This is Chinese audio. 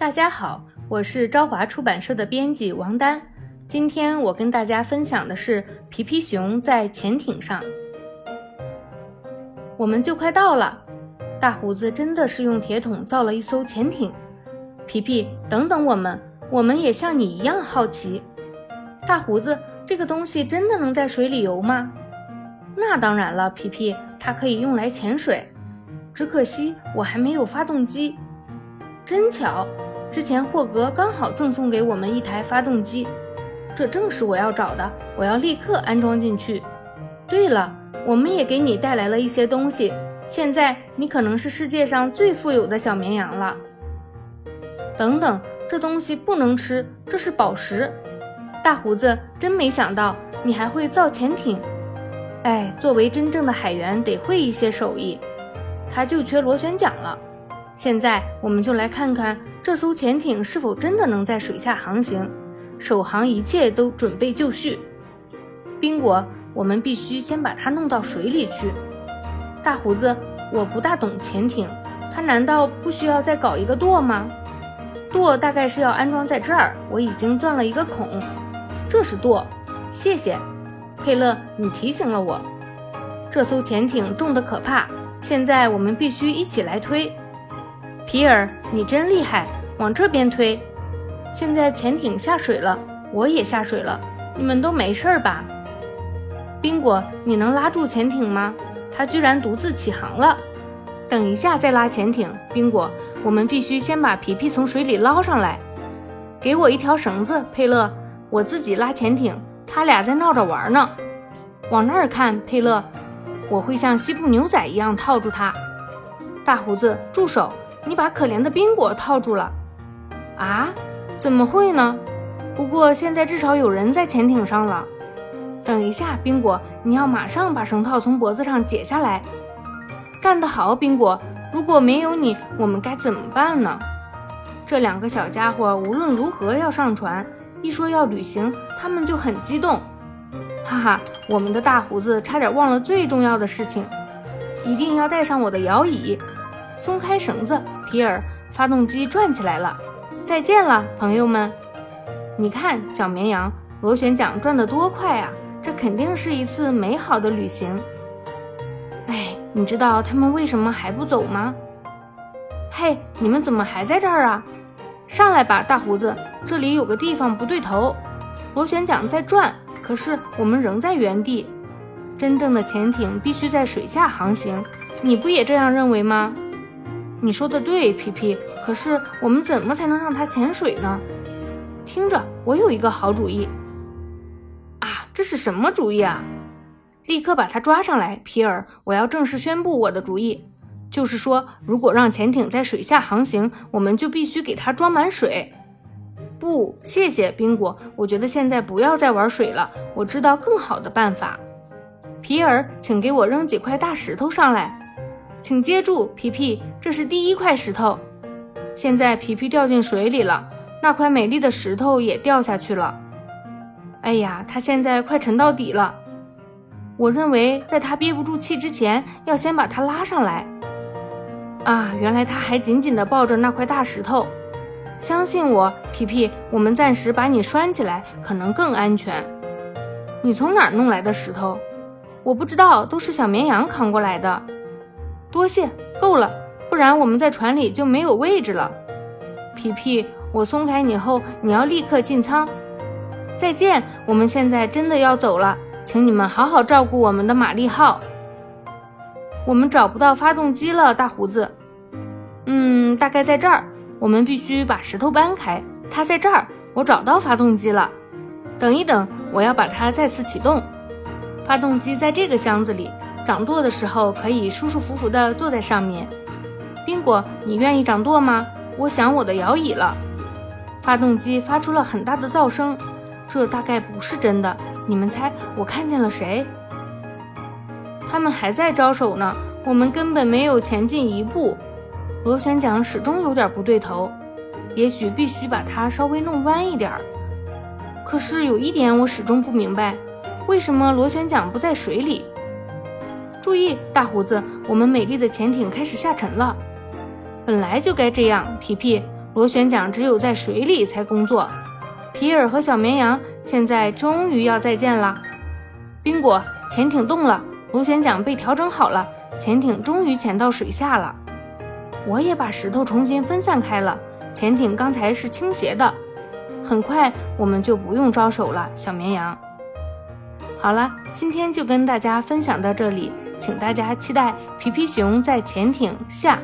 大家好，我是朝华出版社的编辑王丹。今天我跟大家分享的是皮皮熊在潜艇上。我们就快到了，大胡子真的是用铁桶造了一艘潜艇。皮皮，等等我们，我们也像你一样好奇。大胡子，这个东西真的能在水里游吗？那当然了，皮皮，它可以用来潜水。只可惜我还没有发动机。真巧，之前霍格刚好赠送给我们一台发动机，这正是我要找的。我要立刻安装进去。对了，我们也给你带来了一些东西。现在你可能是世界上最富有的小绵羊了。等等，这东西不能吃，这是宝石。大胡子，真没想到你还会造潜艇。哎，作为真正的海员，得会一些手艺。他就缺螺旋桨了。现在我们就来看看这艘潜艇是否真的能在水下航行。首航一切都准备就绪。宾果，我们必须先把它弄到水里去。大胡子，我不大懂潜艇，它难道不需要再搞一个舵吗？舵大概是要安装在这儿，我已经钻了一个孔。这是舵，谢谢，佩勒，你提醒了我。这艘潜艇重得可怕。现在我们必须一起来推，皮尔，你真厉害，往这边推。现在潜艇下水了，我也下水了，你们都没事吧？宾果，你能拉住潜艇吗？它居然独自起航了。等一下再拉潜艇，宾果，我们必须先把皮皮从水里捞上来。给我一条绳子，佩勒，我自己拉潜艇。他俩在闹着玩呢。往那儿看，佩勒。我会像西部牛仔一样套住他。大胡子，住手！你把可怜的宾果套住了。啊？怎么会呢？不过现在至少有人在潜艇上了。等一下，宾果，你要马上把绳套从脖子上解下来。干得好，宾果！如果没有你，我们该怎么办呢？这两个小家伙无论如何要上船，一说要旅行，他们就很激动。哈哈，我们的大胡子差点忘了最重要的事情，一定要带上我的摇椅。松开绳子，皮尔，发动机转起来了。再见了，朋友们。你看，小绵羊，螺旋桨转得多快啊！这肯定是一次美好的旅行。哎，你知道他们为什么还不走吗？嘿，你们怎么还在这儿啊？上来吧，大胡子，这里有个地方不对头，螺旋桨在转。可是我们仍在原地。真正的潜艇必须在水下航行，你不也这样认为吗？你说的对，皮皮。可是我们怎么才能让它潜水呢？听着，我有一个好主意。啊，这是什么主意啊？立刻把它抓上来，皮尔！我要正式宣布我的主意，就是说，如果让潜艇在水下航行，我们就必须给它装满水。不，谢谢宾果。我觉得现在不要再玩水了。我知道更好的办法。皮尔，请给我扔几块大石头上来。请接住，皮皮，这是第一块石头。现在皮皮掉进水里了，那块美丽的石头也掉下去了。哎呀，他现在快沉到底了。我认为在他憋不住气之前，要先把他拉上来。啊，原来他还紧紧地抱着那块大石头。相信我，皮皮，我们暂时把你拴起来，可能更安全。你从哪儿弄来的石头？我不知道，都是小绵羊扛过来的。多谢，够了，不然我们在船里就没有位置了。皮皮，我松开你后，你要立刻进舱。再见，我们现在真的要走了，请你们好好照顾我们的玛丽号。我们找不到发动机了，大胡子。嗯，大概在这儿。我们必须把石头搬开，它在这儿。我找到发动机了。等一等，我要把它再次启动。发动机在这个箱子里，掌舵的时候可以舒舒服服地坐在上面。宾果，你愿意掌舵吗？我想我的摇椅了。发动机发出了很大的噪声，这大概不是真的。你们猜，我看见了谁？他们还在招手呢。我们根本没有前进一步。螺旋桨始终有点不对头，也许必须把它稍微弄弯一点儿。可是有一点我始终不明白，为什么螺旋桨不在水里？注意，大胡子，我们美丽的潜艇开始下沉了。本来就该这样，皮皮。螺旋桨只有在水里才工作。皮尔和小绵羊现在终于要再见了。宾果，潜艇动了，螺旋桨被调整好了，潜艇终于潜到水下了。我也把石头重新分散开了，潜艇刚才是倾斜的。很快我们就不用招手了，小绵羊。好了，今天就跟大家分享到这里，请大家期待皮皮熊在潜艇下。